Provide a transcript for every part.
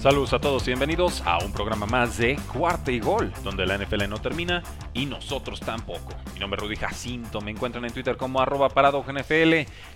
Saludos a todos y bienvenidos a un programa más de Cuarta y Gol, donde la NFL no termina y nosotros tampoco. Mi nombre es Rudy Jacinto, me encuentran en Twitter como arroba NFL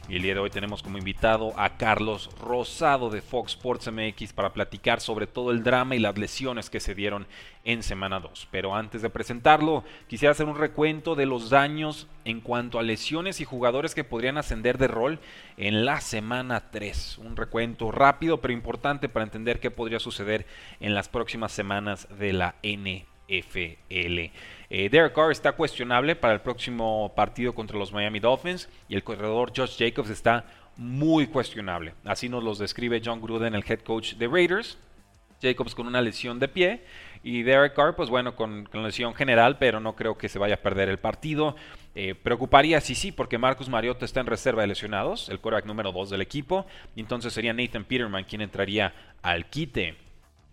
y el día de hoy tenemos como invitado a Carlos Rosado de Fox Sports MX para platicar sobre todo el drama y las lesiones que se dieron en semana 2. Pero antes de presentarlo, quisiera hacer un recuento de los daños en cuanto a lesiones y jugadores que podrían ascender de rol en la semana 3. Un recuento rápido pero importante para entender qué podría suceder en las próximas semanas de la NFL. Eh, Derek Carr está cuestionable para el próximo partido contra los Miami Dolphins y el corredor Josh Jacobs está muy cuestionable. Así nos los describe John Gruden, el head coach de Raiders. Jacobs con una lesión de pie y Derek Carr, pues bueno, con, lesión general, pero no creo que se vaya a perder el partido. Eh, preocuparía si sí, porque Marcus Mariota está en reserva de lesionados, el quarterback número 2 del equipo, y entonces sería Nathan Peterman quien entraría al quite.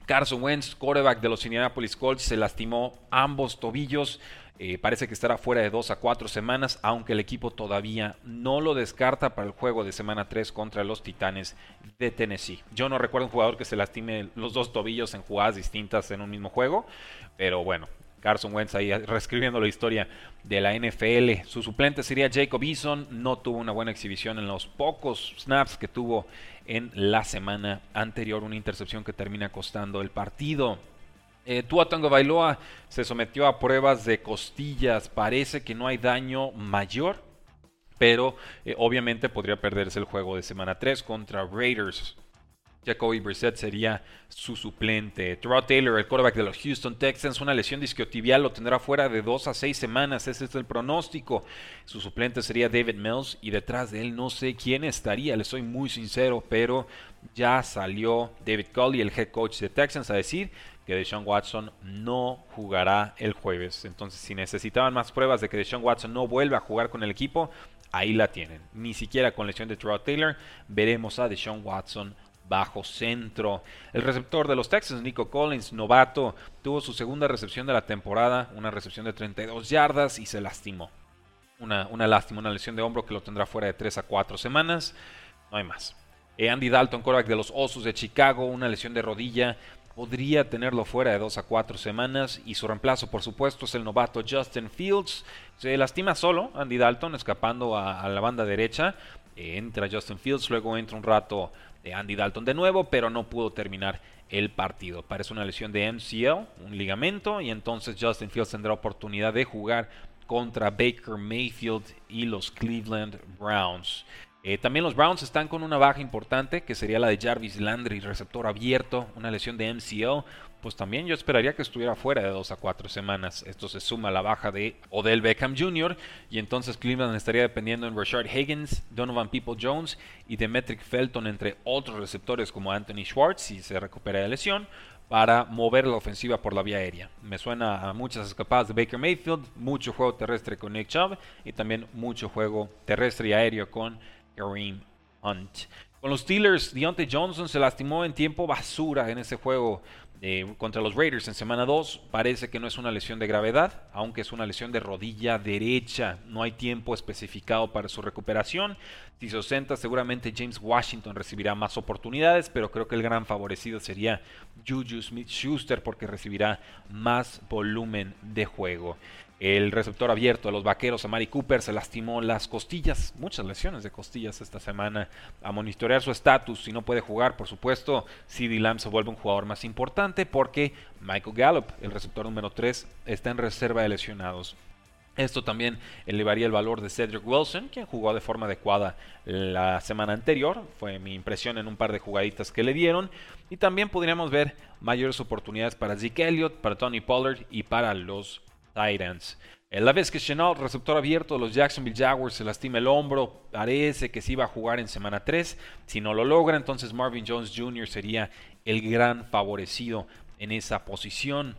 Carson Wentz, quarterback de los Indianapolis Colts, se lastimó ambos tobillos. Eh, parece que estará fuera de dos a cuatro semanas, aunque el equipo todavía no lo descarta para el juego de semana 3 contra los Titanes de Tennessee. Yo no recuerdo un jugador que se lastime los dos tobillos en jugadas distintas en un mismo juego, pero bueno, Carson Wentz ahí reescribiendo la historia de la NFL. Su suplente sería Jacob Eason. No tuvo una buena exhibición en los pocos snaps que tuvo en la semana anterior. Una intercepción que termina costando el partido. Eh, Tua Tango Bailoa se sometió a pruebas de costillas. Parece que no hay daño mayor, pero eh, obviamente podría perderse el juego de semana 3 contra Raiders. Jacoby Brissett sería su suplente. Terrell Taylor, el quarterback de los Houston Texans, una lesión discotibial lo tendrá fuera de 2 a 6 semanas. Ese es el pronóstico. Su suplente sería David Mills y detrás de él no sé quién estaría, le soy muy sincero, pero ya salió David Culley, el head coach de Texans, a decir que Deshaun Watson no jugará el jueves. Entonces, si necesitaban más pruebas de que Deshaun Watson no vuelva a jugar con el equipo, ahí la tienen. Ni siquiera con lesión de Trout Taylor veremos a Deshaun Watson bajo centro. El receptor de los Texans, Nico Collins, novato, tuvo su segunda recepción de la temporada, una recepción de 32 yardas y se lastimó. Una, una lástima, una lesión de hombro que lo tendrá fuera de 3 a 4 semanas. No hay más. Eh, Andy Dalton, quarterback de los Osos de Chicago, una lesión de rodilla podría tenerlo fuera de dos a cuatro semanas y su reemplazo por supuesto es el novato Justin Fields. Se lastima solo Andy Dalton escapando a, la banda derecha. Eh, entra Justin Fields, luego entra un rato de Andy Dalton de nuevo, pero no pudo terminar el partido. Parece una lesión de MCL, un ligamento, y entonces Justin Fields tendrá oportunidad de jugar contra Baker Mayfield y los Cleveland Browns. Eh, también los Browns están con una baja importante, que sería la de Jarvis Landry, receptor abierto, una lesión de MCL. Pues también yo esperaría que estuviera fuera de dos a cuatro semanas. Esto se suma a la baja de Odell Beckham Jr. Y entonces Cleveland estaría dependiendo en Rashard Higgins, Donovan People Jones y Demetric Felton, entre otros receptores como Anthony Schwartz, si se recupera de lesión, para mover la ofensiva por la vía aérea. Me suena a muchas escapadas de Baker Mayfield, mucho juego terrestre con Nick Chubb y también mucho juego terrestre y aéreo con Kareem Hunt. Con los Steelers, Deontay Johnson se lastimó en tiempo basura en ese juego contra los Raiders en semana 2. Parece que no es una lesión de gravedad, aunque es una lesión de rodilla derecha. No hay tiempo especificado para su recuperación. Si se ausenta, seguramente James Washington recibirá más oportunidades, pero creo que el gran favorecido sería Juju Smith Schuster porque recibirá más volumen de juego. El receptor abierto de los vaqueros, Amari Cooper, se lastimó las costillas, muchas lesiones de costillas esta semana. A monitorear su estatus, si no puede jugar, por supuesto, CD Lamb se vuelve un jugador más importante porque Michael Gallup, el receptor número 3, está en reserva de lesionados. Esto también elevaría el valor de Cedric Wilson, quien jugó de forma adecuada la semana anterior. Fue mi impresión en un par de jugaditas que le dieron. Y también podríamos ver mayores oportunidades para Zeke Elliott, para Tony Pollard y para los Titans. La vez que Chenault, receptor abierto de los Jacksonville Jaguars, se lastima el hombro, parece que se iba a jugar en semana 3. Si no lo logra, entonces Marvin Jones Jr. sería el gran favorecido en esa posición.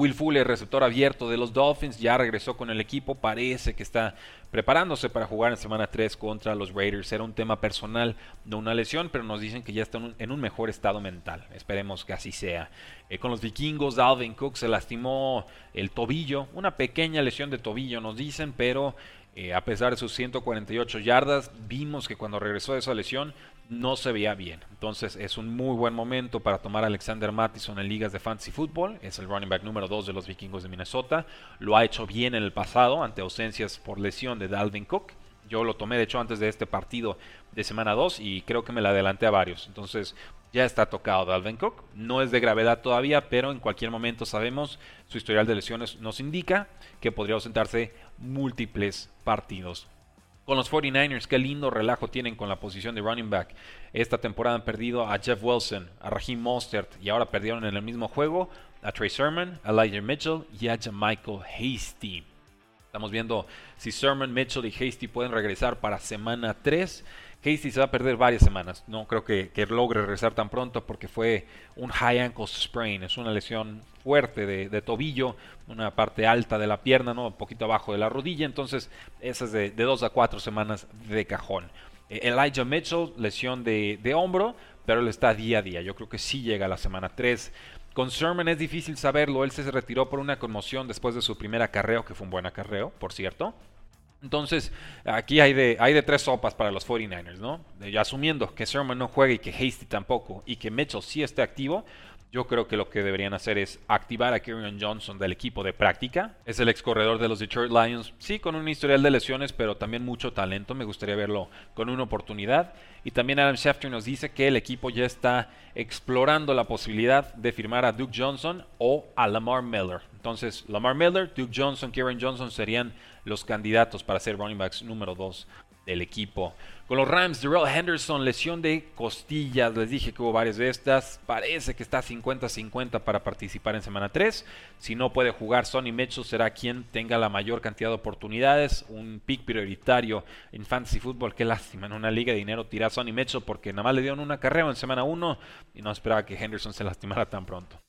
Will Fuller, receptor abierto de los Dolphins, ya regresó con el equipo. Parece que está preparándose para jugar en semana 3 contra los Raiders. Era un tema personal, no una lesión, pero nos dicen que ya está en un mejor estado mental. Esperemos que así sea. Eh, con los vikingos, Alvin Cook se lastimó el tobillo, una pequeña lesión de tobillo, nos dicen, pero eh, a pesar de sus 148 yardas, vimos que cuando regresó de esa lesión no se veía bien. Entonces es un muy buen momento para tomar a Alexander Mattison en ligas de fantasy football. Es el running back número 2 de los vikingos de Minnesota. Lo ha hecho bien en el pasado ante ausencias por lesión de Dalvin Cook. Yo lo tomé de hecho antes de este partido de semana 2 y creo que me la adelanté a varios. Entonces ya está tocado Dalvin Cook. No es de gravedad todavía, pero en cualquier momento sabemos su historial de lesiones nos indica que podría ausentarse múltiples partidos con los 49ers, qué lindo relajo tienen con la posición de running back. Esta temporada han perdido a Jeff Wilson, a Raheem Mostert y ahora perdieron en el mismo juego a Trey Sermon, a Elijah Mitchell y a Michael Hasty. Estamos viendo si Sermon, Mitchell y Hasty pueden regresar para semana 3 Casey se va a perder varias semanas. No creo que, logre regresar tan pronto porque fue un high ankle sprain. Es una lesión fuerte de, tobillo, una parte alta de la pierna, ¿no? un poquito abajo de la rodilla. Entonces, esa es de, dos a cuatro semanas de cajón. Eh, Elijah Mitchell, lesión de, de, hombro, pero él está día a día. Yo creo que sí llega a la semana 3. Con Sherman es difícil saberlo. Él se retiró por una conmoción después de su primer acarreo, que fue un buen acarreo, por cierto. Entonces, aquí hay de, hay de tres sopas para los 49ers, ¿no? asumiendo que Sermon no juegue y que Hasty tampoco y que Mitchell sí esté activo, yo creo que lo que deberían hacer es activar a Kieran Johnson del equipo de práctica. Es el ex corredor de los Detroit Lions, sí, con un historial de lesiones, pero también mucho talento. Me gustaría verlo con una oportunidad. Y también Adam Schefter nos dice que el equipo ya está explorando la posibilidad de firmar a Duke Johnson o a Lamar Miller. Entonces, Lamar Miller, Duke Johnson, Kieran Johnson serían los candidatos para ser running backs número 2 del equipo. Con los Rams, Darrell Henderson, lesión de costillas, les dije que hubo varias de estas. Parece que está 50-50 para participar en semana 3. Si no puede jugar, Sonny Mitchell será quien tenga la mayor cantidad de oportunidades. Un pick prioritario en Fantasy Football. Qué lástima, en una liga de dinero tirar a Sonny Mitchell porque nada más le dieron una carrera en semana 1 y no esperaba que Henderson se lastimara tan pronto.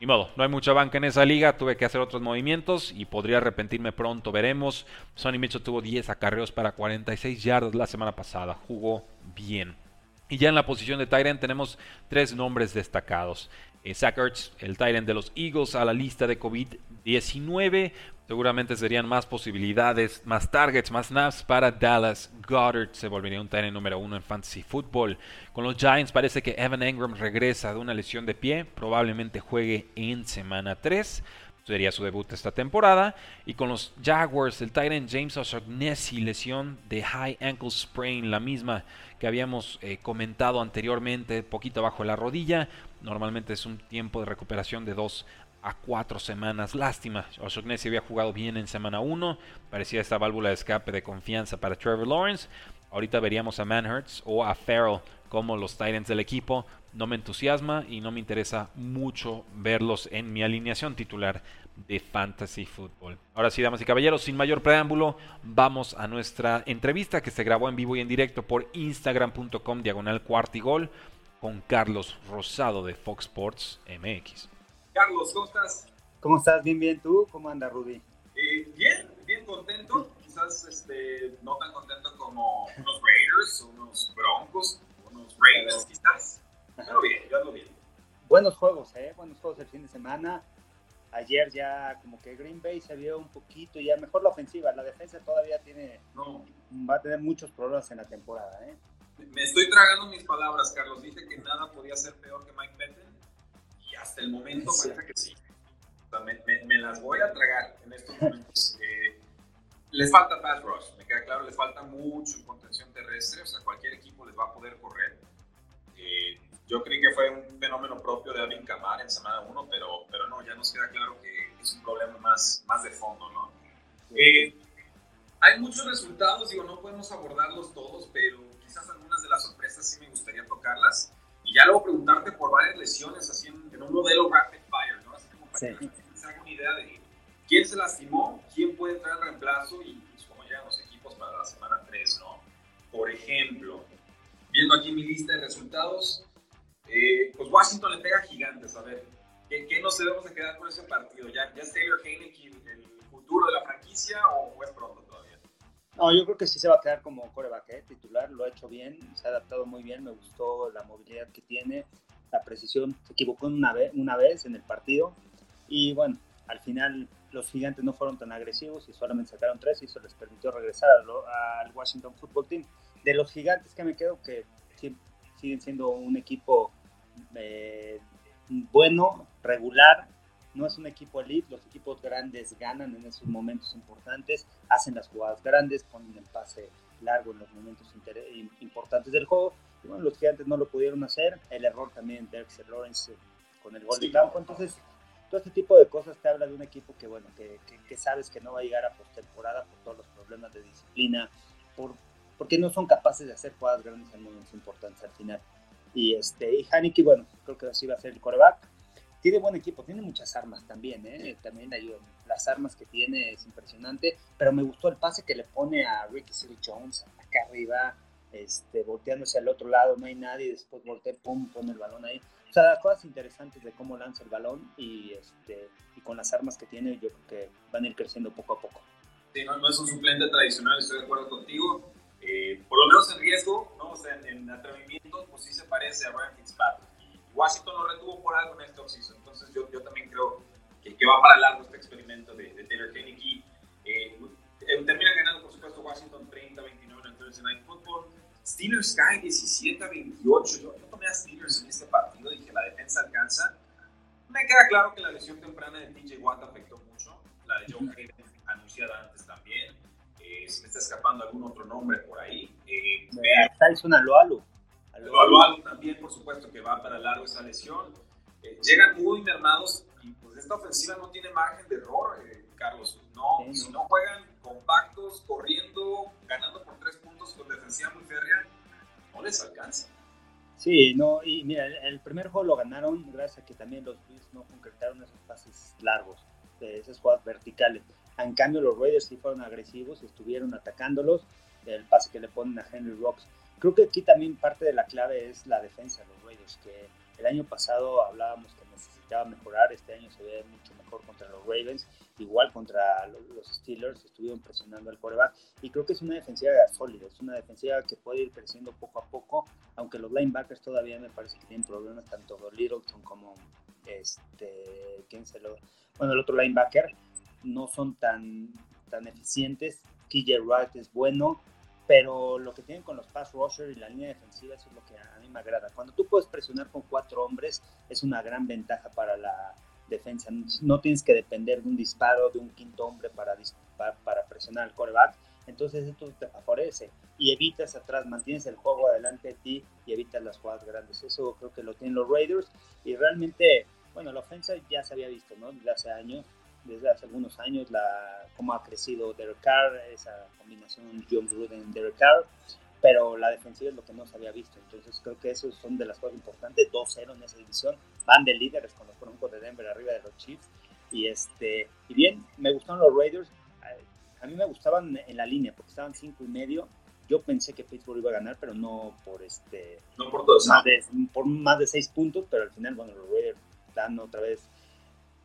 Ni modo, no hay mucha banca en esa liga, tuve que hacer otros movimientos y podría arrepentirme pronto, veremos. Sonny Mitchell tuvo 10 acarreos para 46 yardas la semana pasada, jugó bien. Y ya en la posición de Tyrant tenemos tres nombres destacados. Eh, Zach el Tyrant de los Eagles, a la lista de COVID-19. Seguramente serían más posibilidades, más targets, más snaps para Dallas. Goddard se volvería un Tyrant número uno en Fantasy Football. Con los Giants parece que Evan Engram regresa de una lesión de pie. Probablemente juegue en semana 3 sería su debut esta temporada. Y con los Jaguars, el Titan James O'Shaughnessy, lesión de high ankle sprain, la misma que habíamos eh, comentado anteriormente, poquito abajo de la rodilla. Normalmente es un tiempo de recuperación de dos a cuatro semanas. Lástima, O'Shaughnessy había jugado bien en semana 1, parecía esta válvula de escape de confianza para Trevor Lawrence. Ahorita veríamos a Manhurts o a Farrell como los Titans del equipo. No me entusiasma y no me interesa mucho verlos en mi alineación titular de Fantasy Football. Ahora sí, damas y caballeros, sin mayor preámbulo, vamos a nuestra entrevista que se grabó en vivo y en directo por instagram.com diagonal cuartigol con Carlos Rosado de Fox Sports MX. Carlos, ¿cómo estás? ¿Cómo estás? Bien, bien. ¿Tú? ¿Cómo anda, Rudy? Eh, bien, bien contento. Quizás este, no tan contento como unos Raiders, unos Broncos, unos Ravens, quizás. Pero bien, yo ando bien. Buenos juegos, ¿eh? Buenos juegos el fin de semana. Ayer ya como que Green Bay se vio un poquito ya mejor la ofensiva. La defensa todavía tiene, no. va a tener muchos problemas en la temporada, ¿eh? Me estoy tragando mis palabras, Carlos. Dije que nada podía ser peor que Mike Pettin y hasta el momento parece que sí. me, las voy a tragar en estos momentos. Eh, les falta pass rush, me queda claro, les falta mucho contención terrestre, o sea, cualquier equipo les va a poder correr. Eh, yo creí que fue un fenómeno propio de Alvin Kamara en semana 1, pero, pero no, ya nos queda claro que es un problema más, más de fondo, ¿no? Eh, hay muchos resultados, digo, no podemos abordarlos todos, pero quizás algunas de las sorpresas sí me gustaría tocarlas. Y ya luego preguntarte por varias lesiones, así en, un modelo rapid fire, ¿no? Así como para que se haga una idea de quién se lastimó, quién puede entrar en reemplazo y pues, cómo llegan los equipos para la semana 3, ¿no? Por ejemplo, viendo aquí mi lista de resultados, eh, pues Washington le pega gigantes, a ver, ¿qué, qué nos debemos de quedar con ese partido? ¿Ya, ya es Taylor Heineke el futuro de la franquicia o es pronto? No, yo creo que sí se va a quedar como coreback ¿eh? titular, lo ha hecho bien, se ha adaptado muy bien, me gustó la movilidad que tiene, la precisión, se equivocó una vez, una vez en el partido y bueno, al final los gigantes no fueron tan agresivos y solamente sacaron tres y eso les permitió regresar al Washington Football Team. De los gigantes que me quedo, que siguen siendo un equipo eh, bueno, regular, no es un equipo elite, los equipos grandes ganan en esos momentos importantes, hacen las jugadas grandes, ponen el pase largo en los momentos importantes del juego. Y bueno, los gigantes no lo pudieron hacer, el error también de Dexter Lawrence con el gol de campo, entonces todo este tipo de cosas te habla de un equipo que, bueno, que, que, sabes que no va a llegar a postemporada por todos los problemas de disciplina, por, porque no son capaces de hacer jugadas grandes en momentos importantes al final. Y, este, y Haneke, bueno, creo que así va a ser el coreback. Tiene buen equipo, tiene muchas armas también, ¿eh? También las armas que tiene es impresionante, pero me gustó el pase que le pone a Ricky City Jones acá arriba, este, volteándose al otro lado, no hay nadie, después voltea, pum, pone el balón ahí. O sea, cosas interesantes de cómo lanza el balón y, este, y con las armas que tiene, yo creo que van a ir creciendo poco a poco. Sí, no, no es un suplente tradicional, estoy de acuerdo contigo. Eh, por lo menos en riesgo, ¿no? o sea, en, atrevimiento, pues sí se parece a Ryan Fitzpatrick. Washington lo retuvo por algo en este offseason, entonces yo, yo también creo que, que, va para largo este experimento de, de Taylor Heineke. Eh, eh, termina ganando, por supuesto, Washington 30-29 en el Thursday Night Football. Steelers cae 17 a 28. Yo, tomé a Steelers en este partido, dije la defensa alcanza. Me queda claro que la lesión temprana de TJ Watt afectó mucho, la de Joe Hayden anunciada antes también. Eh, se me está escapando algún otro nombre por ahí. Eh, Tyson Aloalu. También, por supuesto, que va para largo esa lesión. Eh, llegan muy mermados y pues esta ofensiva no tiene margen de error, eh, Carlos. No, Si no juegan compactos, corriendo, ganando por tres puntos con defensiva muy férrea, no les alcanza. Sí, no, y mira, el, primer juego lo ganaron gracias a que también los Bills no concretaron esos pases largos, esas jugadas verticales. En cambio, los Raiders sí fueron agresivos, estuvieron atacándolos, el pase que le ponen a Henry Rocks. Creo que aquí también parte de la clave es la defensa de los Raiders, que el año pasado hablábamos que necesitaba mejorar, este año se ve mucho mejor contra los Ravens, igual contra los Steelers, estuvieron presionando al coreback y creo que es una defensiva sólida, es una defensiva que puede ir creciendo poco a poco, aunque los linebackers todavía me parece que tienen problemas, tanto Littleton como este, ¿quién se lo? Bueno, el otro linebacker no son tan, tan eficientes, KJ Wright es bueno, pero lo que tienen con los pass rushers y la línea defensiva es lo que a mí me agrada. Cuando tú puedes presionar con cuatro hombres es una gran ventaja para la defensa. No tienes que depender de un disparo de un quinto hombre para, para, presionar al coreback. Entonces esto te favorece y evitas atrás, mantienes el juego adelante de ti y evitas las jugadas grandes. Eso creo que lo tienen los Raiders y realmente, bueno, la ofensa ya se había visto, ¿no? Desde hace años, desde hace algunos años, la, cómo ha crecido Derek Carr, esa combinación John Gruden-Derek Carr pero la defensiva es lo que no se había visto. Entonces creo que eso son de las cosas importantes. 2-0 en esa división. Van de líderes con los Broncos de Denver arriba de los Chiefs. Y, este, y bien, me gustaron los Raiders. A mí me gustaban en la línea porque estaban 5 y medio. Yo pensé que Pittsburgh iba a ganar, pero no por este. No por todos. Más de, por más de 6 puntos, pero al final, bueno, los Raiders dan otra vez.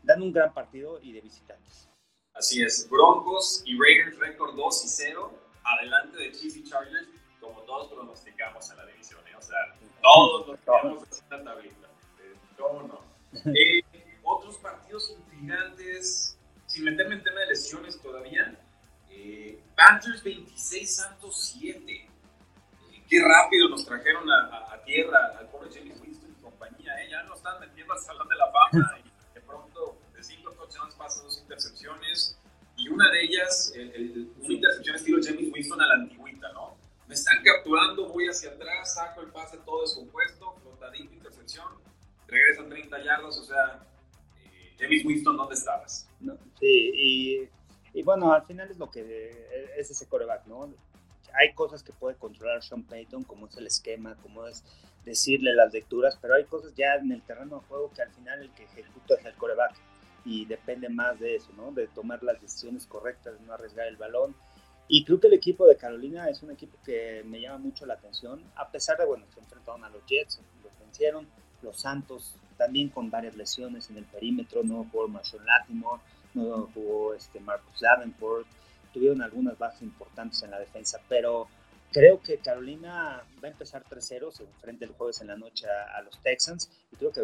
Dan un gran partido y de visitantes. Así es. Broncos y Raiders récord 2 y 0. Adelante de Chiefs y Chargers como todos pronosticamos en la división, ¿eh? o sea, todos los tenemos en la tablita, eh, ¿cómo no? Eh, otros partidos intrigantes, sin meterme en tema de lesiones todavía, eh, Panthers 26, Santos 7. qué rápido nos trajeron a, tierra al pobre James Winston y compañía, ¿eh? ya nos están metiendo al Salón de la una de ellas, una intercepción estilo James Winston a la antigüita, ¿no? me están capturando, voy hacia atrás, saco el pase todo descompuesto, flotadito, intercepción, regresan 30 yardas, o sea, eh, James Winston, ¿dónde estabas? sí, y Y bueno, al final es lo que es ese coreback, ¿no? Hay cosas que puede controlar Sean Payton, como es el esquema, como es decirle las lecturas, pero hay cosas ya en el terreno de juego que al final el que ejecuta es el coreback y depende más de eso, ¿no? De tomar las decisiones correctas, de no arriesgar el balón. Y creo que el equipo de Carolina es un equipo que me llama mucho la atención, a pesar de, bueno, se enfrentaron a los Jets, los vencieron, los Santos también con varias lesiones en el perímetro, no jugó Marshall Latimore, no jugó este Marcus Davenport, tuvieron algunas bajas importantes en la defensa, pero creo que Carolina va a empezar 3-0, se enfrenta el jueves en la noche a, los Texans y creo que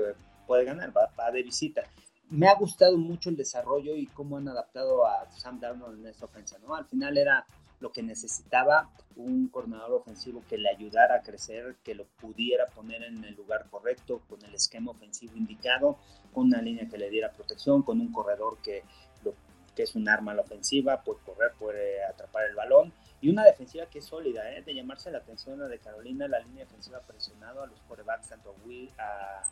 puede ganar, va, va, de visita. Me ha gustado mucho el desarrollo y cómo han adaptado a Sam Darnold en esta ofensa, ¿no? Al final era lo que necesitaba un coordinador ofensivo que le ayudara a crecer, que lo pudiera poner en el lugar correcto, con el esquema ofensivo indicado, con una línea que le diera protección, con un corredor que, que es un arma a la ofensiva, puede correr, puede atrapar el balón, y una defensiva que es sólida, ¿eh? de llamarse la atención a de Carolina, la línea defensiva presionado a los corebacks, tanto a, a,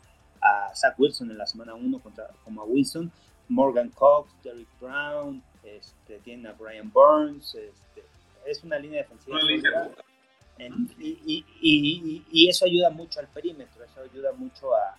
Zach Wilson en la semana 1 como a Wilson, Morgan Cox, Derrick Brown, este, tiene a Brian Burns, este, es una línea defensiva. y, y, y, eso ayuda mucho al perímetro, eso ayuda mucho a,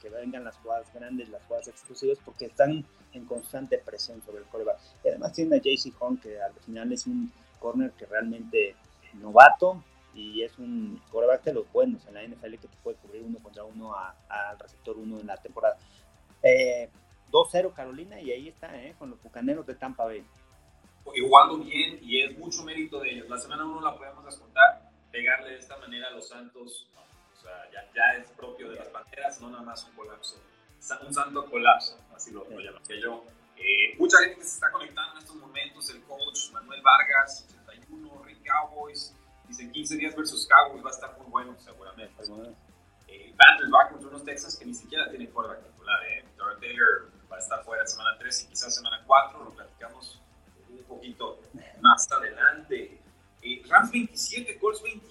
que vengan las jugadas grandes, las jugadas exclusivas, porque están en constante presión sobre el coreback. Y además tiene a JC Horn, que al final es un corner que realmente novato y es un coreback de los buenos en la NFL que te puede cubrir uno contra uno al receptor uno en la temporada. Eh, 2-0 Carolina y ahí está, eh, con los bucaneros de Tampa Bay jugando bien y es mucho mérito de ellos. La semana 1 la podemos descontar, pegarle de esta manera a los Santos, o sea, ya, ya, es propio de las Panteras, no nada más un colapso, un santo colapso, así lo, lo llamaría yo. Eh, mucha gente que se está conectando en estos momentos, el coach Manuel Vargas, 81, Rick Cowboys, dice 15 días versus Cowboys, va a estar muy bueno seguramente. Eh, Panthers va contra unos Texas que ni siquiera tienen quarterback titular, eh. Taylor va a estar fuera semana 3 y quizás semana 4, lo platicamos un poquito más adelante. Eh, Rams 27, Colts 24.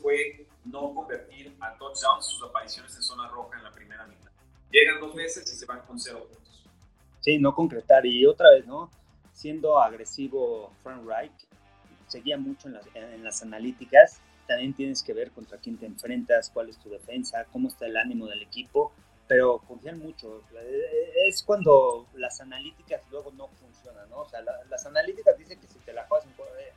Fue no convertir a touchdowns sus apariciones en zona roja en la primera mitad. Llegan dos veces y se van con cero puntos. Sí, no concretar. Y otra vez, ¿no? siendo agresivo Frank Reich, seguía mucho en las, en las analíticas, también tienes que ver contra quién te enfrentas, cuál es tu defensa, cómo está el ánimo del equipo, pero confían mucho. Es cuando las analíticas luego no funcionan, ¿no? O sea, las analíticas dicen que si te la juegas en,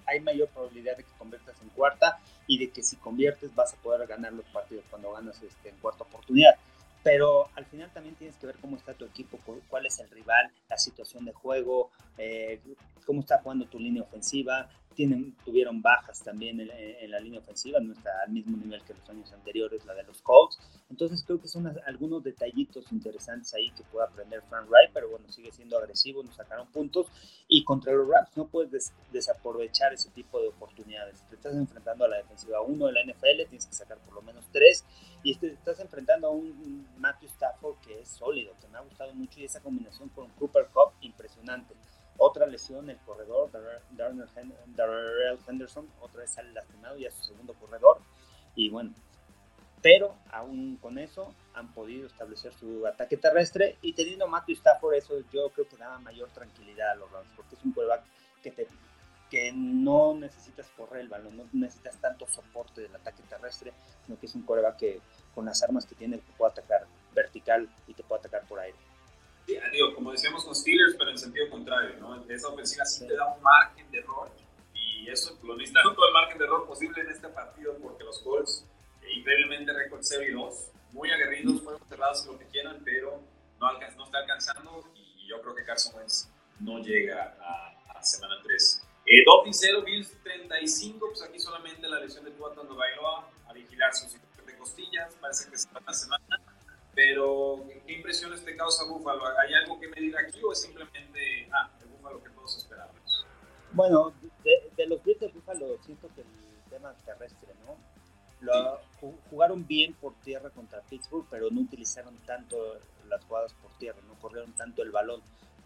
hay mayor probabilidad de que conviertas en cuarta y de que si conviertes vas a poder ganar los partidos cuando ganas este, en cuarta oportunidad pero al final también tienes que ver cómo está tu equipo, cuál es el rival, la situación de juego, eh, cómo está jugando tu línea ofensiva. Tienen, tuvieron bajas también en, la línea ofensiva, no está al mismo nivel que los años anteriores, la de los Colts. Entonces creo que son algunos detallitos interesantes ahí que puede aprender Frank Wright, pero bueno, sigue siendo agresivo, nos sacaron puntos. Y contra los Rams no puedes desaprovechar ese tipo de oportunidades. Te estás enfrentando a la defensiva 1 de la NFL, tienes que sacar por lo menos 3 y te estás enfrentando a un Matthew Stafford que es sólido, que me ha gustado mucho y esa combinación con Cooper Cup impresionante. Otra lesión, el corredor, Darrell Henderson, otra vez sale lastimado y a su segundo corredor. Y bueno, pero aún con eso han podido establecer su ataque terrestre y teniendo a Matthew Stafford, eso yo creo que da mayor tranquilidad a los Rams, porque es un quarterback que te que no necesitas correr el balón, no necesitas tanto soporte del ataque terrestre, sino que es un coreback que con las armas que tiene te puede atacar vertical y te puede atacar por aire. Digo, como decíamos con Steelers, pero en sentido contrario, ¿no? Esa ofensiva sí, te da un margen de error y eso lo necesitan todo el margen de error posible en este partido porque los Colts, eh, increíblemente récord 0 y 2, muy aguerridos, fueron cerrados lo que quieran, pero no, no está alcanzando y yo creo que Carson Wentz no llega a, a semana 3. Eh, Dolphins 0, Bills 35, pues aquí solamente la lesión de Tua Bailoa a vigilar sus de costillas, parece que se va la semana. Pero, ¿qué impresiones te causa Búfalo? ¿Hay algo que medir aquí o es simplemente, ah, el Búfalo que todos esperamos? Bueno, de, los Bills de Búfalo siento que el tema terrestre, ¿no? Lo, Jugaron bien por tierra contra Pittsburgh, pero no utilizaron tanto las jugadas por tierra, no corrieron tanto el balón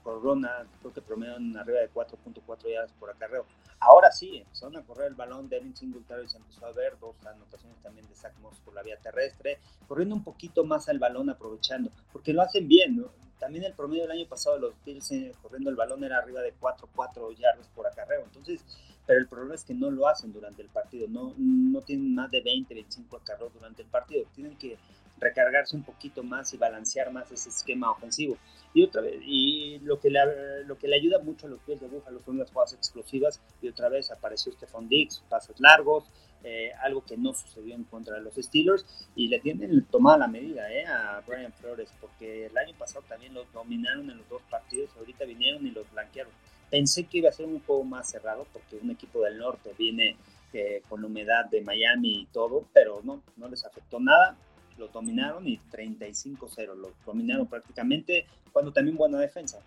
Corona, creo que promedian arriba de 4.4 yardas por acarreo. Ahora sí, empezaron a correr el balón, Devin Singletary se empezó a ver, dos anotaciones también de Zach Moss por la vía terrestre, corriendo un poquito más al balón, aprovechando, porque lo hacen bien. También el promedio del año pasado de los Bills eh, corriendo el balón era arriba de 4, 4 yardas por acarreo, entonces, pero el problema es que no lo hacen durante el partido, no, no tienen más de 20, 25 acarreos durante el partido, tienen que recargarse un poquito más y balancear más ese esquema ofensivo. Y otra vez, y lo que le, lo que le ayuda mucho a los pies de Búfalo son las jugadas explosivas, y otra vez apareció Stephon Diggs, pasos largos, eh, algo que no sucedió en contra de los Steelers, y le tienen tomada la medida eh, a Brian Flores, porque el año pasado también los dominaron en los dos partidos, ahorita vinieron y los blanquearon. Pensé que iba a ser un poco más cerrado, porque un equipo del norte viene eh, con la humedad de Miami y todo, pero no, no les afectó nada lo dominaron y 35-0, lo dominaron prácticamente, cuando también buena defensa.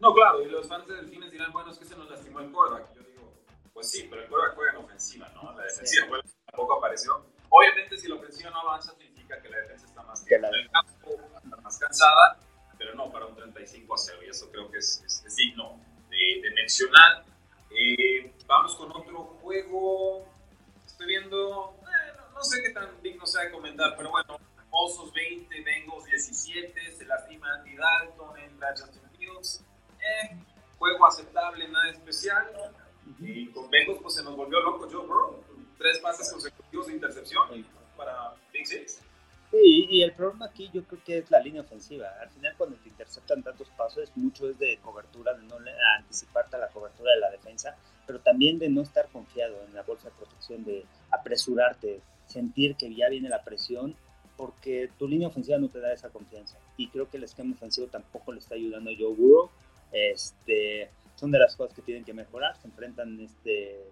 No, claro, y los fans de Delfines dirán, bueno, es que se nos lastimó el quarterback. Yo digo, pues sí, pero el quarterback juega en ofensiva, ¿no? La defensiva sí. tampoco apareció. Obviamente, si la ofensiva no avanza, significa que la defensa está más, que la el campo, más cansada, pero no para un 35 a 0, y eso creo que es, es, digno de, de mencionar. Eh, vamos con otro juego. Estoy viendo no sé qué tan digno sea de comentar, pero bueno, Osos 20, Bengals 17, se lastima Andy Dalton, entra Justin Fields. Eh, juego aceptable, nada especial. Y con Bengals pues se nos volvió loco Joe Burrow. Tres pases consecutivos de intercepción para Big Six. Sí, y el problema aquí yo creo que es la línea ofensiva. Al final cuando te interceptan tantos pasos, mucho es de cobertura, de no anticiparte a la cobertura de la defensa, pero también de no estar confiado en la bolsa de protección, de apresurarte, sentir que ya viene la presión, porque tu línea ofensiva no te da esa confianza. Y creo que el esquema ofensivo tampoco le está ayudando a Joe Burrow. Este, son de las cosas que tienen que mejorar. Se enfrentan este,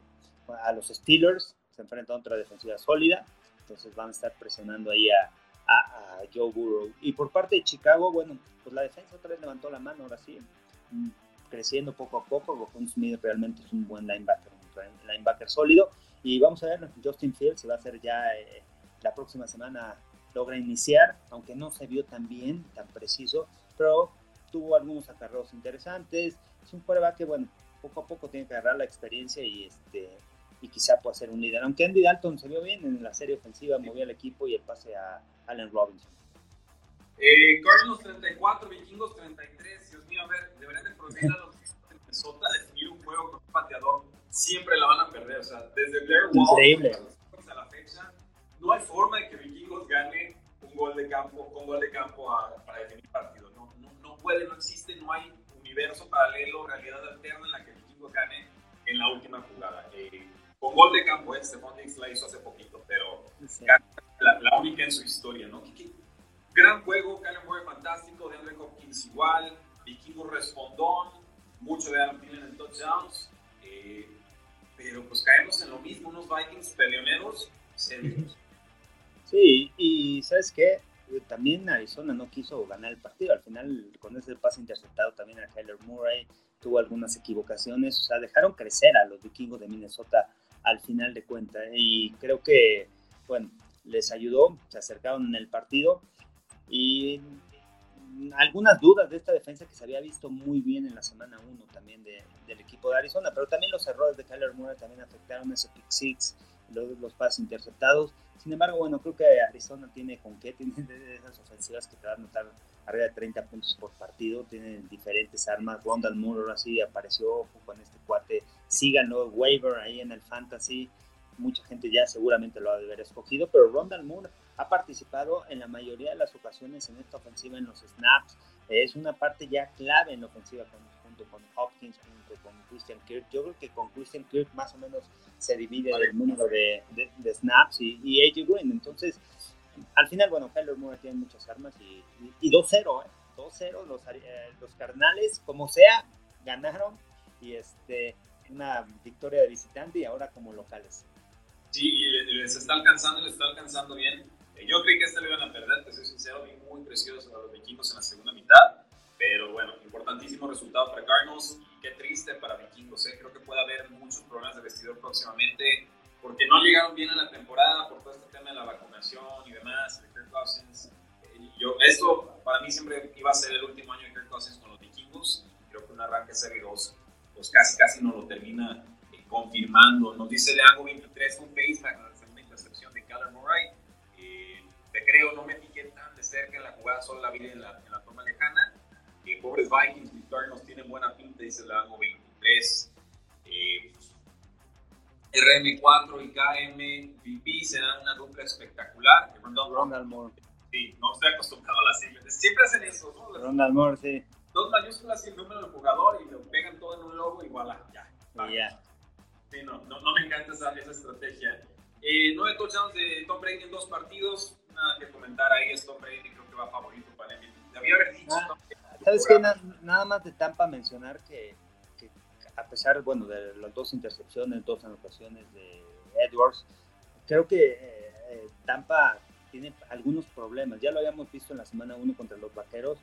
a los Steelers, se enfrentan a otra defensiva sólida, entonces van a estar presionando ahí a, a, Joe Burrow. Y por parte de Chicago, bueno, pues la defensa otra vez levantó la mano, ahora sí, mm, creciendo poco a poco. Gokun Smith realmente es un buen linebacker, un linebacker sólido. Y vamos a ver, Justin Fields se va a hacer ya eh, la próxima semana, logra iniciar, aunque no se vio tan bien, tan preciso, pero tuvo algunos acarreos interesantes. Es un prueba que, bueno, poco a poco tiene que agarrar la experiencia y este y quizá pueda ser un líder. Aunque Andy Dalton se vio bien en la serie ofensiva, movió al equipo y el pase a Allen Robinson. Eh, Cardinals 34, Vikingos 33. Dios mío, a ver, deberían de prohibir a los de Minnesota definir un juego con un pateador siempre la van a perder. O sea, desde Blair Wall hasta la fecha, no hay forma de que Vikingos gane un gol de campo, un gol de campo para definir partido. No, no, no, puede, no existe, no hay universo paralelo, realidad alterna en la que Vikingos gane en la última jugada. Eh, con gol de campo, eh, Stephon Diggs la hizo hace poquito, pero la, la, única en su historia, ¿no? gran juego, Kyler Murray fantástico, DeAndre Hopkins igual, Vikingos respondón, mucho de Thielen en touchdowns. Eh, pero pues caemos en lo mismo, unos Vikings peleoneros serios. Sí, y ¿sabes qué? También Arizona no quiso ganar el partido. Al final, con ese pase interceptado también a Kyler Murray, tuvo algunas equivocaciones. O sea, dejaron crecer a los vikingos de Minnesota al final de cuentas. Y creo que, bueno, les ayudó, se acercaron en el partido. Y algunas dudas de esta defensa que se había visto muy bien en la semana 1 también del equipo de Arizona, pero también los errores de Kyler Murray también afectaron ese pick six, los, los pases interceptados. Sin embargo, bueno, creo que Arizona tiene con qué, tiene esas ofensivas que te van a notar arriba de 30 puntos por partido, tienen diferentes armas. Rondal Moore ahora sí apareció con este cuate, síganlo, waiver ahí en el fantasy. Mucha gente ya seguramente lo ha de haber escogido, pero Rondal Moore ha participado en la mayoría de las ocasiones en esta ofensiva en los snaps. Es una parte ya clave en la ofensiva junto con Hopkins, junto con Christian Kirk. Yo creo que con Christian Kirk más o menos se divide el número de, snaps y, y, AJ Green. Entonces, al final, bueno, Kyler Moore tiene muchas armas y, y, 2-0, ¿eh? 2-0 los, eh, los carnales, como sea, ganaron y este una victoria de visitante y ahora como locales. Sí, y les está alcanzando, les está alcanzando bien. Yo creí que este lo iban a perder, te soy sincero, vi muy precioso a los vikingos en la segunda mitad, pero bueno, importantísimo resultado para Cardinals y qué triste para vikingos, ¿eh? creo que puede haber muchos problemas de vestidor próximamente porque no llegaron bien a la temporada por todo este tema de la vacunación y demás, de Kirk Cousins. Eh, yo, esto para mí siempre iba a ser el último año de Kirk Cousins con los vikingos que serie 2, pues casi casi no lo termina eh, confirmando. Nos dice Leago 23, un baseback, la segunda intercepción de Kyler Murray. Eh, te creo, no me fijé tan de cerca en la jugada, solo la vi en la, en la toma lejana. Eh, pobres Vikings, nos tienen buena pinta, dice Leago 23. RM4 y KMVP serán una dupla espectacular. Ronald Moore. Sí, no estoy acostumbrado a las siglas. Siempre hacen eso, ¿no? Ronald Moore, sí. Dos mayúsculas y el número del jugador y lo pegan todo en un logo y voilà, ya. ya. Sí, no, no, no, me encanta esa, esa estrategia. Eh, nueve touchdowns de Tom Brady en dos partidos. Nada que comentar ahí, es Tom Brady, creo que va favorito para el Debía haber dicho. Ah, ¿Sabes qué? nada más de Tampa mencionar que a pesar, bueno, de las dos intercepciones, dos anotaciones de Edwards, creo que eh, eh, Tampa tiene algunos problemas. Ya lo habíamos visto en la semana 1 contra los Vaqueros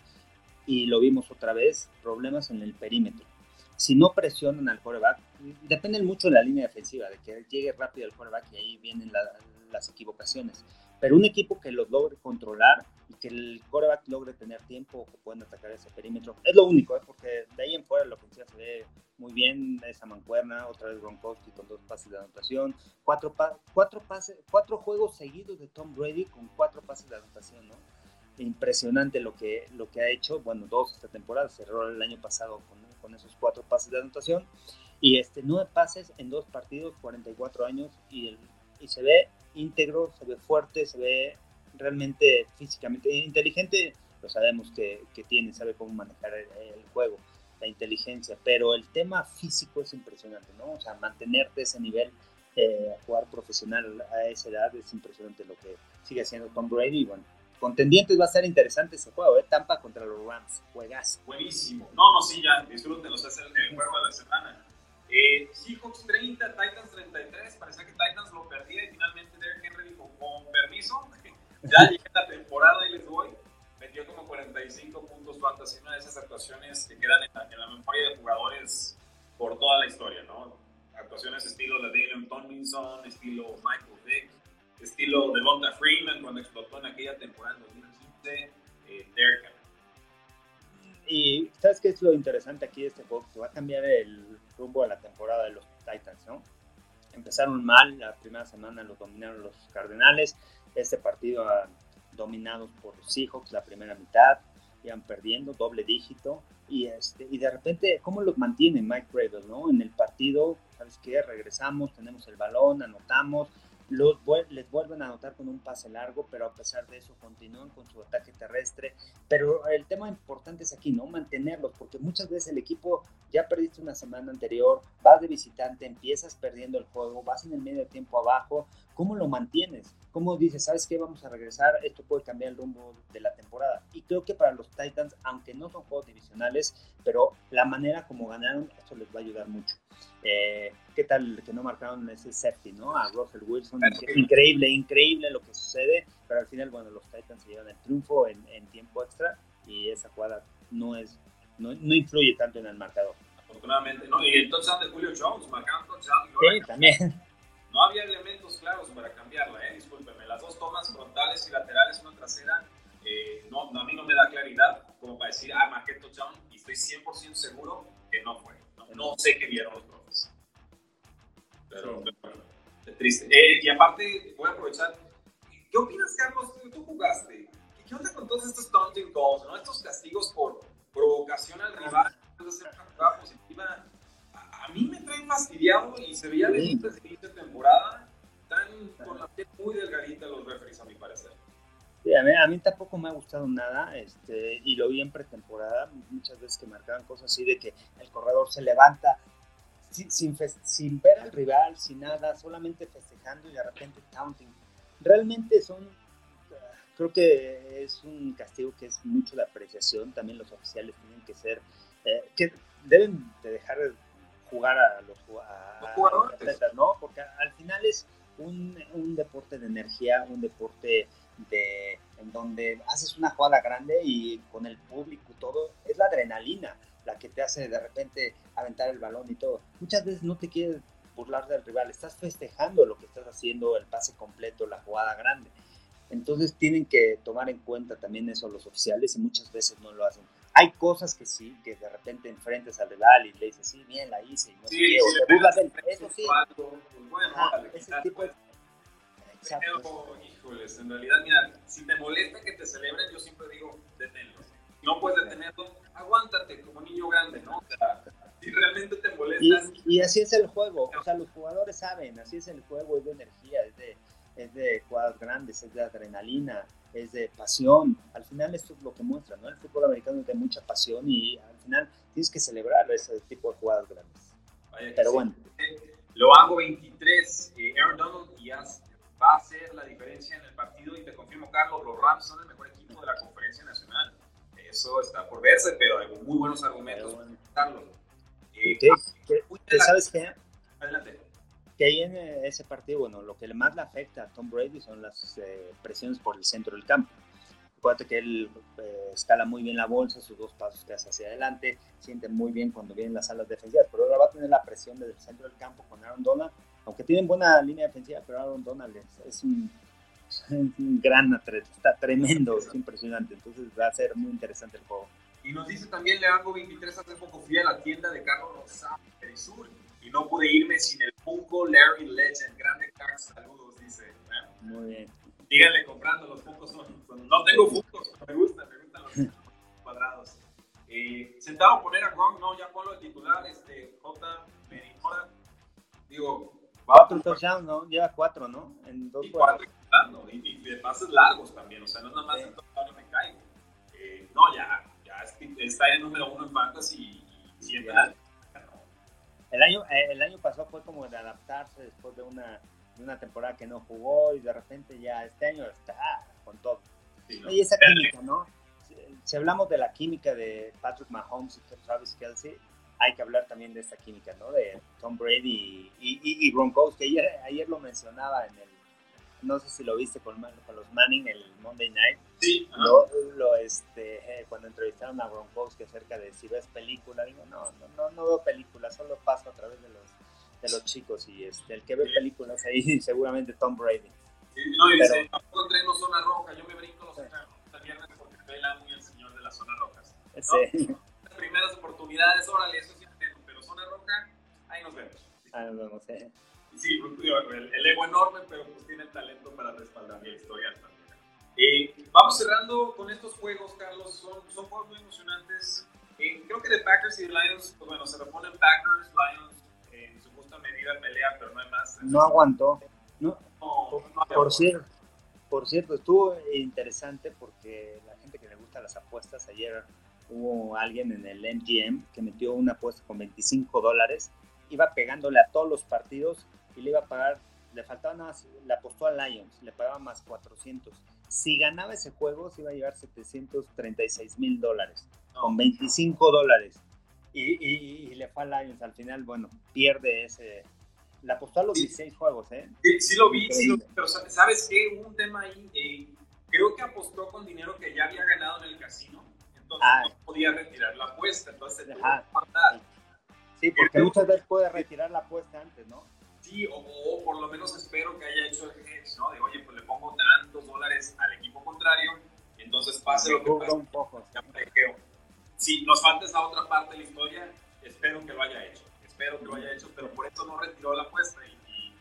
y lo vimos otra vez, problemas en el perímetro. Si no presionan al quarterback, depende mucho de la línea defensiva, de que llegue rápido el quarterback y ahí vienen las equivocaciones. Pero un equipo que los logre controlar y que el coreback logre tener tiempo que puedan atacar ese perímetro, es lo único, ¿eh? porque de ahí en fuera la ofensiva se ve muy bien, esa mancuerna, otra vez Gronkowski con dos pases de anotación, cuatro, cuatro, pases, cuatro juegos seguidos de Tom Brady con cuatro pases de anotación, ¿no? Impresionante lo que, lo que ha hecho, bueno, dos esta temporada, cerró el año pasado con, con esos cuatro pases de anotación, y este, nueve pases en dos partidos, 44 años, y, el, y se ve íntegro, se ve fuerte, se ve realmente físicamente inteligente, lo sabemos que, que tiene, sabe cómo manejar el, juego, la inteligencia, pero el tema físico es impresionante, ¿no? O sea, mantenerte ese nivel, eh, jugar profesional a esa edad es impresionante lo que sigue haciendo Tom Brady. Y bueno, contendientes va a ser interesante ese juego, ¿eh? Tampa contra los Rams, juegas. Buenísimo. No, no, sí, ya, disfrútenlo, es el, el juego de la semana. Eh, Seahawks 30, Titans 33. Parecía que Titans lo perdía y finalmente Derek Henry dijo, con permiso, ya llegué la temporada y les voy. Metió como 45 puntos fantasy, una de esas actuaciones que quedan en la, memoria de jugadores por toda la historia, ¿no? Actuaciones estilo de Daniel Tomlinson, estilo Michael Vick, estilo de Lonta Freeman cuando explotó en aquella temporada en 2015, eh, Derek Henry. Y ¿sabes qué es lo interesante aquí de este juego? Que va a cambiar el rumbo de la temporada de los Titans, ¿no? Empezaron mal, la primera semana los dominaron los Cardenales, este partido ha dominado por los Seahawks la primera mitad, iban perdiendo doble dígito, y, este, y de repente, ¿cómo los mantiene Mike Gravel, no? En el partido, ¿sabes qué? Regresamos, tenemos el balón, anotamos, los, les vuelven a anotar con un pase largo, pero a pesar de eso continúan con su ataque terrestre. Pero el tema importante es aquí, ¿no? Mantenerlos, porque muchas veces el equipo ya perdiste una semana anterior, vas de visitante, empiezas perdiendo el juego, vas en el medio tiempo abajo, ¿cómo lo mantienes? ¿Cómo dices, sabes qué, vamos a regresar, esto puede cambiar el rumbo de la temporada? Y creo que para los Titans, aunque no son juegos divisionales, pero la manera como ganaron, esto les va a ayudar mucho. Eh, ¿Qué tal que no marcaron ese safety, no? A Russell Wilson. Increíble, increíble lo que sucede, pero al final, bueno, los Titans se llevan el triunfo en, tiempo extra y esa jugada no es no, no, influye tanto en el marcador. Afortunadamente, ¿no? Y el touchdown de Julio Jones, marcando touchdown. Sí, también. No había elementos claros para cambiarla, ¿eh? Discúlpeme. Las dos tomas frontales y laterales, una trasera, eh, no, a mí no me da claridad como para decir, ah, marqué touchdown y estoy 100% seguro que no fue. No, sé qué vieron los profes. Pero, bueno, es triste. Eh, y aparte, voy a aprovechar. ¿Qué opinas, Carlos? Tú jugaste. ¿Qué onda con todos estos taunting calls, ¿no? Estos castigos por provocación al rival, hacer una jugada positiva? A, mí me traen fastidiado y se veía de inicio de temporada tan con la piel muy delgadita los referees, a mi parecer. Sí, a, mí, a, mí, tampoco me ha gustado nada, este, y lo vi en pretemporada, muchas veces que marcaban cosas así de que el corredor se levanta sin, sin, sin, ver al rival, sin nada, solamente festejando y de repente taunting. Realmente son, creo que es un castigo que es mucho de apreciación, también los oficiales tienen que ser, eh, que deben de dejar jugar a los, jugadores, ¿no? Porque al final es un, un deporte de energía, un deporte de, en donde haces una jugada grande y con el público todo, es la adrenalina la que te hace de repente aventar el balón y todo. Muchas veces no te quieres burlar del rival, estás festejando lo que estás haciendo, el pase completo, la jugada grande. Entonces tienen que tomar en cuenta también eso los oficiales y muchas veces no lo hacen. Hay cosas que sí, que de repente enfrentes al rival y le dices, sí, bien, la hice, y no sí, sé o te burlas Eso sí. Pues bueno, ese tipo de... Exacto. híjoles, en realidad, mira, si te molesta que te celebren, yo siempre digo, deténlo. No puedes detenerlo, aguántate como niño grande, ¿no? O sea, si realmente te molesta. Y, y, así es el juego, o sea, los jugadores saben, así es el juego, es de energía, es de, es de cuadros grandes, es de adrenalina, es de pasión. Al final esto es lo que muestra, ¿no? El fútbol americano es de mucha pasión y al final tienes que celebrar ese tipo de jugadas grandes. Pero bueno. Lo hago 23, eh, Aaron Donald ya va a hacer la diferencia en el partido y te confirmo, Carlos, los Rams son el mejor equipo de la conferencia nacional. Eso está por verse, pero hay muy buenos argumentos para Carlos. Eh, ¿Qué, ¿Sabes qué? Adelante que ahí en ese partido, bueno, lo que más le afecta a Tom Brady son las eh, presiones por el centro del campo. Acuérdate que él eh, escala muy bien la bolsa, sus dos pasos que hace hacia adelante, siente muy bien cuando vienen las alas defensivas, pero ahora va a tener la presión desde el centro del campo con Aaron Donald, aunque tienen buena línea defensiva, pero Aaron Donald es, un, gran atleta, está tremendo, es impresionante, entonces va a ser muy interesante el juego. Y nos dice también Leandro 23, hace poco fui a la tienda de Carlos Rosado, Sur, y no pude irme sin el Funko Larry Legend. Grande crack, saludos, dice. ¿eh? Muy bien. Díganle comprando, los Funkos son, No tengo Funkos, me gustan, me gustan los cuadrados. Eh, sentado poner a Gronk, no, ya ponlo de titular, este, J. Medina. Digo, cuatro touchdowns, ¿no? Lleva cuatro, ¿no? En dos y cuatro y, y, de pases largos también, o sea, no es nada más sí. en me caigo. Eh, no, ya, ya está en el número uno en fantasy y siempre. El año, eh, el año pasado fue como de adaptarse después de una, de una temporada que no jugó y de repente ya este año está con todo. y esa química, ¿no? Si, hablamos de la química de Patrick Mahomes y Travis Kelsey, hay que hablar también de esta química, ¿no? De Tom Brady y, y, y Broncos, que ayer, ayer lo mencionaba en el, no sé si lo viste con, con los Manning el Monday Night. Sí. Lo, lo, este, eh, cuando entrevistaron a Gronkowski acerca de si ves película, digo, no, no, no, veo películas, solo paso a través de los, de los chicos y este, el que ve películas ahí seguramente Tom Brady. Sí, no, y dice, tampoco entreno zona roja, yo me brinco los sí. viernes porque vela muy el señor de las zonas rojas. Sí. Las primeras oportunidades, órale, eso sí pero zona roja, ahí nos vemos. Ahí nos vemos, eh sí, el, el, ego enorme, pero pues tiene el talento para respaldar la historia también. Eh, vamos cerrando con estos juegos, Carlos. Son, son juegos muy emocionantes. Eh, creo que de Packers y Lions, pues bueno, se reponen Packers, Lions medida pelea, pero no hay más. No aguantó. No, por, cierto, por cierto, estuvo interesante porque la gente que le gusta las apuestas, ayer hubo alguien en el MGM que metió una apuesta con 25 dólares, iba pegándole a todos los partidos y le iba a pagar, le faltaba nada más, le apostó a Lions, le pagaba más 400. Si ganaba ese juego, se iba a llevar 736 mil dólares, con 25 dólares. Y, y, le fue a Lions. Al final, bueno, pierde ese. Le apostó a los 16 juegos, ¿eh? Sí, sí lo vi, sí pero ¿sabes qué? Hubo un tema ahí. Eh, creo que apostó con dinero que ya había ganado en el casino. Entonces ah. no podía retirar la apuesta. Entonces, Sí, porque muchas veces puede retirar la apuesta antes, ¿no? Sí, o, por lo menos espero que haya hecho el hedge, ¿no? De, oye, pues le pongo tantos dólares al equipo contrario, y entonces pase lo que pase. Un poco, Si nos falta esa otra parte de la historia, espero que lo haya hecho. Espero que lo haya hecho, pero por eso no retiró la apuesta. Y,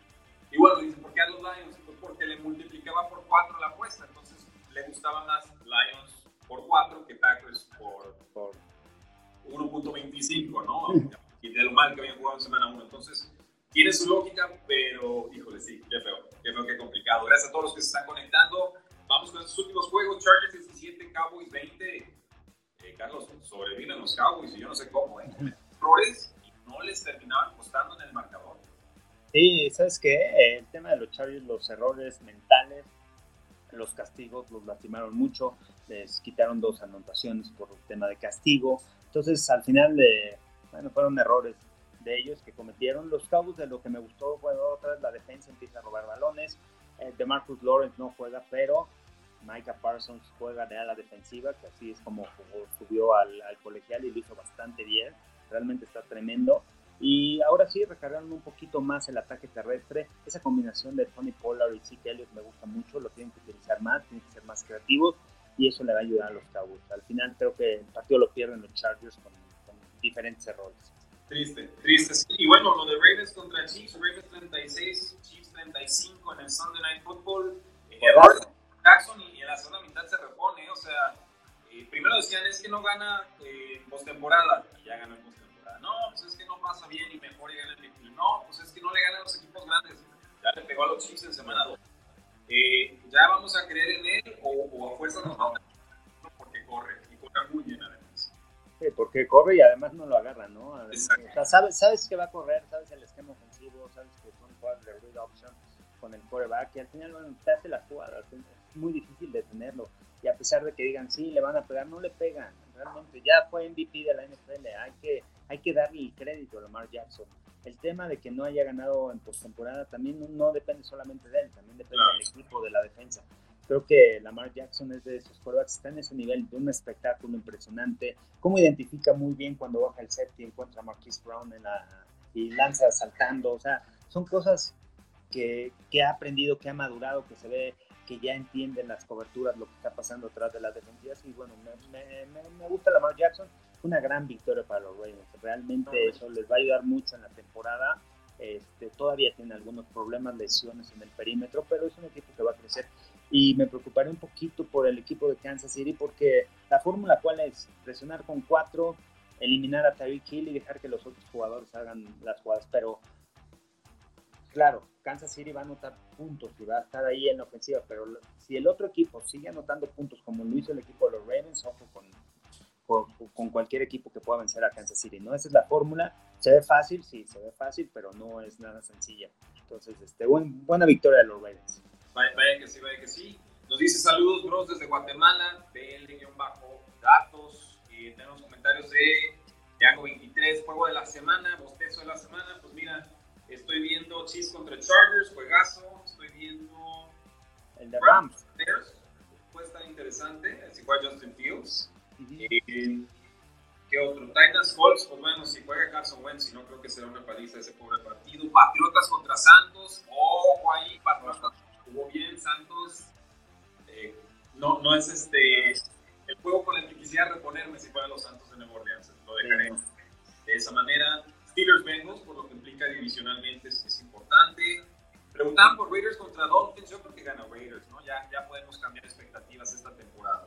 y, bueno, dice, ¿por qué a los Lions? Pues porque le multiplicaba por 4 la apuesta, entonces le gustaba más Lions por 4 que Packers por, por 1.25, ¿no? y de lo mal que habían jugado en semana 1. Entonces, tiene su lógica, pero híjole, sí, qué feo, qué feo, qué complicado. Gracias a todos los que se están conectando. Vamos con estos últimos juegos: Chargers 17, Cowboys 20. Eh, Carlos, sobreviven los Cowboys y yo no sé cómo, ¿eh? y no les terminaban costando en el marcador. Sí, ¿sabes qué? El tema de los Chargers, los errores mentales, los castigos los lastimaron mucho, les quitaron dos anotaciones por el tema de castigo. Entonces, al final, de bueno, fueron errores de ellos que cometieron. Los Cowboys, de lo que me gustó fue otra vez la defensa empieza a robar balones. Eh, de Marcus Lawrence no juega, pero Micah Parsons juega de ala defensiva, que así es como subió al, al, colegial y lo hizo bastante bien. Realmente está tremendo. Y ahora sí, recargaron un poquito más el ataque terrestre. Esa combinación de Tony Pollard y Zeke Elliott me gusta mucho, lo tienen que utilizar más, tienen que ser más creativos. y eso le va a ayudar a los Cowboys. Al final creo que el partido lo pierden los Chargers con, diferentes errores. Triste, triste. Y bueno, lo de Ravens contra Chiefs, Ravens 36, Chiefs 35 en el Sunday Night Football. Eh, Jackson y, en la segunda mitad se repone, o sea, eh, primero decían es que no gana eh, postemporada y ya ganó en postemporada. No, pues es que no pasa bien y mejor y gana el MVP. No, pues es que no le ganan los equipos grandes. Ya le pegó a los Chiefs en semana 2. Eh, ya vamos a creer en él o, a fuerza nos vamos a porque corre y corre muy bien además. Sí, porque corre y además no lo agarra, ¿no? o sea, sabes, sabes que va a correr, sabes el esquema ofensivo, sabes que son jugadas de read option con el quarterback y al final bueno, te hace las jugadas, muy difícil detenerlo y a pesar de que digan sí, le van a pegar, no le pegan, realmente ya fue MVP de la NFL, hay que, hay que darle el crédito a Lamar Jackson el tema de que no haya ganado en postemporada también no, depende solamente de él, también depende del equipo, de la defensa. Creo que Lamar Jackson es de esos quarterbacks, está en ese nivel de un espectáculo impresionante. Cómo identifica muy bien cuando baja el set y encuentra a Marquise Brown en la, y lanza saltando. O sea, son cosas que, que, ha aprendido, que ha madurado, que se ve que ya entiende las coberturas, lo que está pasando atrás de las defensivas. Y bueno, me, me, me gusta Lamar Jackson una gran victoria para los Ravens. Realmente eso les va a ayudar mucho en la temporada. Este, todavía tiene algunos problemas, lesiones en el perímetro, pero es un equipo que va a crecer. Y me preocuparé un poquito por el equipo de Kansas City porque la fórmula cuál es presionar con cuatro, eliminar a Tyreek Hill y dejar que los otros jugadores hagan las jugadas. Pero claro, Kansas City va a anotar puntos y va a estar ahí en la ofensiva, pero si el otro equipo sigue anotando puntos como lo hizo el equipo de los Ravens, ojo con, con, cualquier equipo que pueda vencer a Kansas City, ¿no? Esa es la fórmula. Se ve fácil, sí, se ve fácil, pero no es nada sencilla. Entonces, este, buena victoria de los Ravens. Vaya, que sí, vaya que sí. Nos dice saludos, bros, desde Guatemala, BL-datos. Y tenemos comentarios de Yago 23, juego de la semana, bostezo de la semana. Pues mira, estoy viendo Chiefs contra Chargers, juegazo. Estoy viendo... El de Rams. Puede estar interesante, si juega Justin Fields. ¿Qué otro? Titans Colts, pues bueno, si juega Carson Wentz, si no creo que será una paliza ese pobre partido. Patriotas contra Santos, ojo ahí, Patriotas jugó bien, Santos. Eh, no, no es este el juego con el que quisiera reponerme si fueran los Santos de Nueva Orleans. Lo dejaré de esa manera. Steelers Bengals, por lo que implica divisionalmente, es, es importante. Preguntaban por Raiders contra Dolphins, yo creo que gana Raiders, ¿no? Ya, ya podemos cambiar expectativas esta temporada.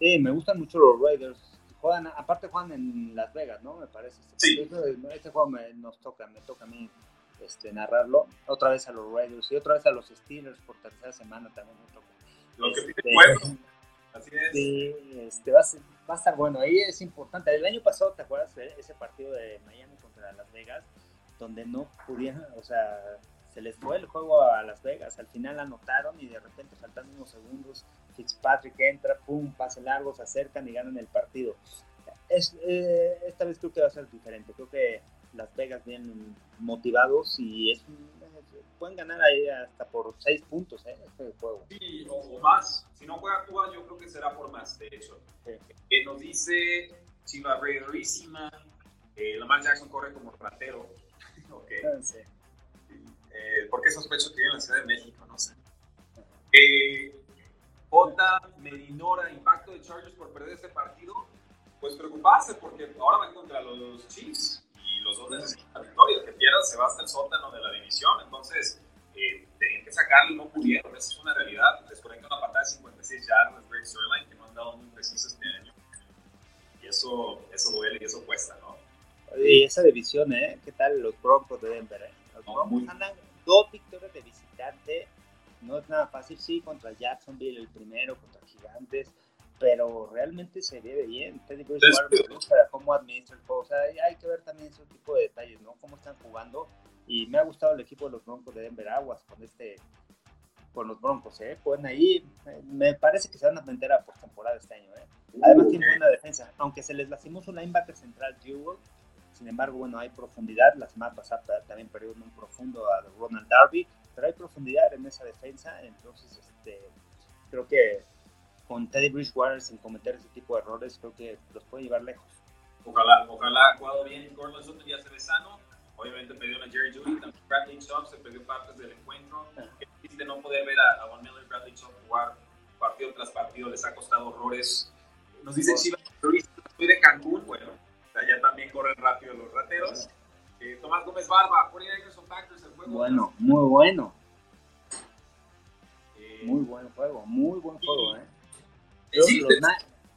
Sí, me gustan mucho los Raiders. Juegan, aparte juegan en Las Vegas, ¿no? Me parece. Sí. Este, juego me, nos toca, me toca a mí este, narrarlo. Otra vez a los Raiders y otra vez a los Steelers por tercera semana también me toca. Lo que pide este, Así es. Sí, este, va, a va, a estar bueno. Ahí es importante. El año pasado, ¿te acuerdas de ese partido de Miami contra Las Vegas? Donde no pudieron, o sea, se les fue el juego a Las Vegas. Al final anotaron y de repente, faltando unos segundos, Fitzpatrick entra, pum, pase largo, se acercan y ganan el partido. Es, eh, esta vez creo que va a ser diferente. Creo que Las Vegas vienen motivados y es pueden ganar ahí hasta por seis puntos ¿eh? este juego. Sí, o, más. Si no juega Cuba, yo creo que será por más, de hecho. Eh, nos dice Chiva Raiderísima, eh, Lamar Jackson corre como ratero. Okay. Ah, sí. Eh, ¿Por qué sospecho que vive en la Ciudad de México? No sé. Eh, J. Medinora, impacto de Chargers por perder ese partido. Pues preocuparse porque ahora van contra los Chiefs y los dos necesitan victoria. El que pierda se va hasta el sótano de la división. Entonces, eh, tenían que sacarlo no pudieron. Esa es una realidad. Les conecta una patada de 56 yardas Greg Sterling que no han dado muy preciso este año. Y eso, eso duele y eso cuesta, ¿no? Y esa división, ¿eh? ¿Qué tal los Broncos de Denver? Eh? Los Broncos andan dos victorias de visitante. No es nada fácil, sí, contra Jacksonville el primero, contra Gigantes, pero realmente se ve bien. Teddy Bridgewater me gusta cómo administra el juego. O sea, hay que ver también ese tipo de detalles, ¿no? Cómo están jugando. Y me ha gustado el equipo de los Broncos de Denver Aguas con este con los Broncos, ¿eh? Pueden ahí, me parece que se van a meter a postemporada este año, ¿eh? Además tiene buena defensa, aunque se les lastimó su linebacker central, Jewel, sin embargo, bueno, hay profundidad. La semana pasada también perdieron un profundo a Ronald Darby, pero hay profundidad en esa defensa. Entonces, este, creo que con Teddy Bridgewater sin cometer ese tipo de errores, creo que los puede llevar lejos. Ojalá, ojalá ha jugado bien. Gordon Sutton ya se ve sano. Obviamente perdió a Jerry Judy, también Bradley Chubb se perdió partes del encuentro. Es triste no poder ver a, a Von Miller y Bradley Chubb jugar partido tras partido les ha costado horrores. Nos dice Chivas, estoy de Cancún, bueno, allá también corren rápido los rateros. Eh, Tomás Gómez Barba, 49ers son Packers, el juego. Bueno, muy bueno. Eh, muy buen juego, muy buen juego, ¿eh? Los,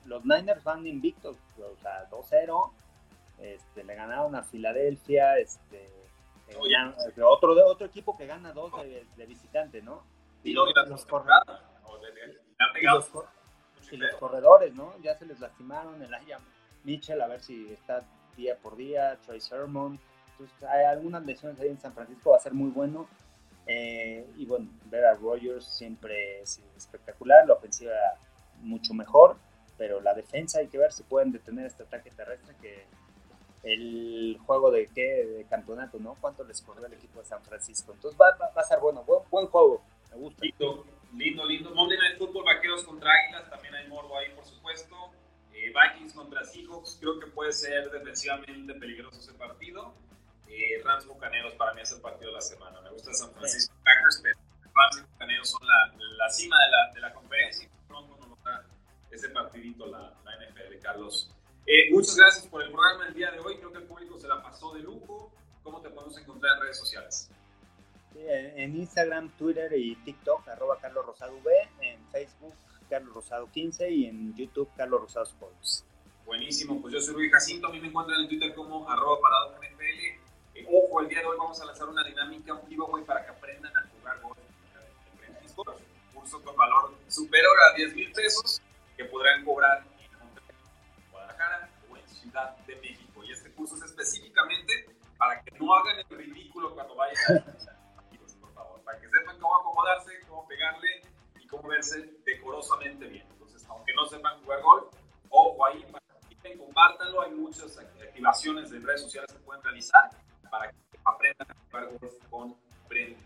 los, Niners van invictos, o sea, 2-0. Este, le ganaron a Filadelfia, este, eh, otro, otro equipo que gana dos de, visitante, ¿no? Y, los, corredores, ¿no? Ya se les lastimaron, el Aya Mitchell, a ver si está día por día, Troy Sermon. Entonces, hay algunas lesiones ahí en San Francisco, va a ser muy bueno. Eh, y bueno, ver a Rogers siempre es espectacular, la ofensiva mucho mejor, pero la defensa hay que ver si pueden detener este ataque terrestre que el juego de qué de campeonato, ¿no? ¿Cuánto les corrió el equipo de San Francisco? Entonces va, va, a ser bueno, buen, juego, me gusta. Lindo, lindo, lindo. Monday Night Football, Vaqueros contra Águilas, también hay morbo ahí, por supuesto. Contra Seahawks, creo que puede ser defensivamente peligroso ese partido. Eh, Rams Bucaneros para mí es el partido de la semana. Me gusta San Francisco Packers, pero Rams y Bucaneros son la, la cima de la, de la conferencia y pronto nos da ese partidito la, la NFL, Carlos. Eh, muchas gracias por el programa del día de hoy. Creo que el público se la pasó de lujo. ¿Cómo te podemos encontrar en redes sociales? en Instagram, Twitter y TikTok, arroba Carlos Rosado V, en Facebook, Carlos Rosado 15 y en YouTube, Carlos Rosado Sports. Buenísimo, pues yo soy Luis Jacinto, a mí me encuentran en Twitter como arroba parado. Eh, ojo, el día de hoy vamos a lanzar una dinámica, un giveaway para que aprendan a jugar golf. Curso con valor superior a 10 mil pesos que podrán cobrar o en Ciudad de México. Y este curso es específicamente para que no hagan el ridículo cuando vayan a por favor. Para que sepan cómo acomodarse, cómo pegarle y cómo verse decorosamente bien. Entonces, aunque no sepan jugar golf, ojo ahí, participen, compártanlo. Hay muchas activaciones de redes sociales que pueden realizar para que aprendan a jugar golf con Brenda.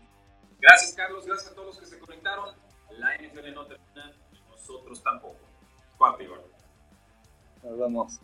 Gracias, Carlos. Gracias a todos los que se conectaron. La NFL no termina nosotros tampoco. Cuarto. Nos vemos.